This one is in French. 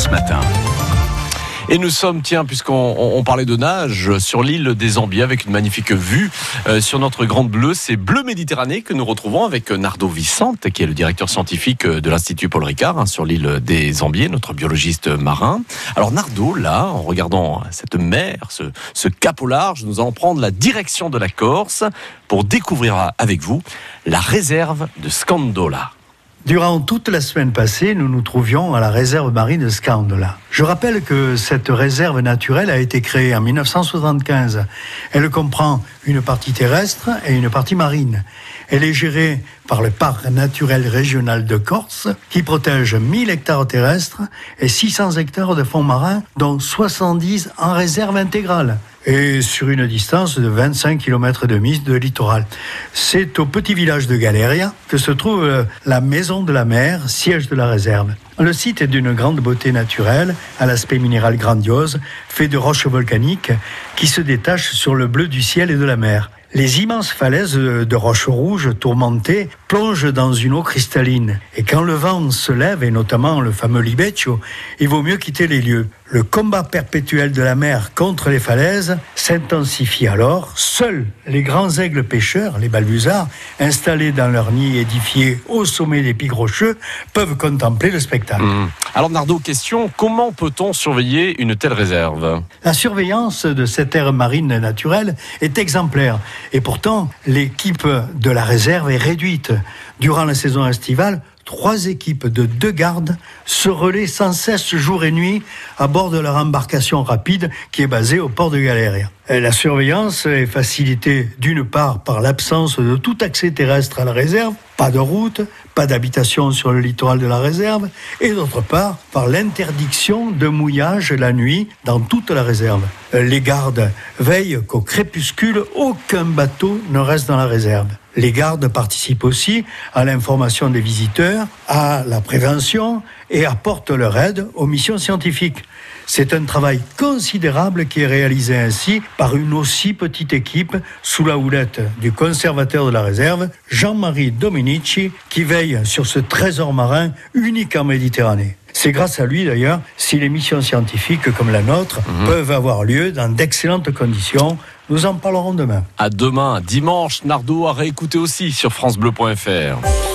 France Matin. Et nous sommes, tiens, puisqu'on on parlait de nage, sur l'île des Ambiers avec une magnifique vue euh, sur notre grande bleue. C'est Bleu Méditerranée que nous retrouvons avec Nardo Vicente, qui est le directeur scientifique de l'Institut Paul Ricard hein, sur l'île des Ambiers, notre biologiste marin. Alors Nardo, là, en regardant cette mer, ce, ce cap au large, nous allons prendre la direction de la Corse pour découvrir avec vous la réserve de Scandola. Durant toute la semaine passée, nous nous trouvions à la réserve marine de Scandola. Je rappelle que cette réserve naturelle a été créée en 1975. Elle comprend une partie terrestre et une partie marine. Elle est gérée par le parc naturel régional de Corse, qui protège 1000 hectares terrestres et 600 hectares de fonds marins, dont 70 en réserve intégrale et sur une distance de 25 km de mise de littoral. C'est au petit village de Galéria que se trouve euh, la Maison de la Mer, siège de la réserve. Le site est d'une grande beauté naturelle, à l'aspect minéral grandiose, fait de roches volcaniques qui se détachent sur le bleu du ciel et de la mer. Les immenses falaises de roches rouges tourmentées plongent dans une eau cristalline. Et quand le vent se lève, et notamment le fameux libeccio, il vaut mieux quitter les lieux. Le combat perpétuel de la mer contre les falaises s'intensifie alors. Seuls les grands aigles pêcheurs, les balbuzards, installés dans leur nid édifié au sommet des pics rocheux, peuvent contempler le spectacle. Mmh. Alors Nardo, question, comment peut-on surveiller une telle réserve? La surveillance de cette aire marine naturelle est exemplaire. Et pourtant, l'équipe de la réserve est réduite. Durant la saison estivale, trois équipes de deux gardes se relaient sans cesse jour et nuit à bord de leur embarcation rapide qui est basée au port de Galéria. La surveillance est facilitée d'une part par l'absence de tout accès terrestre à la réserve, pas de route, pas d'habitation sur le littoral de la réserve, et d'autre part par l'interdiction de mouillage la nuit dans toute la réserve. Les gardes veillent qu'au crépuscule, aucun bateau ne reste dans la réserve. Les gardes participent aussi à l'information des visiteurs, à la prévention et apportent leur aide aux missions scientifiques. C'est un travail considérable qui est réalisé ainsi par une aussi petite équipe sous la houlette du conservateur de la réserve, Jean-Marie Dominici, qui veille sur ce trésor marin unique en Méditerranée. C'est grâce à lui d'ailleurs si les missions scientifiques comme la nôtre mmh. peuvent avoir lieu dans d'excellentes conditions. Nous en parlerons demain. À demain, dimanche, Nardo à réécouter aussi sur FranceBleu.fr.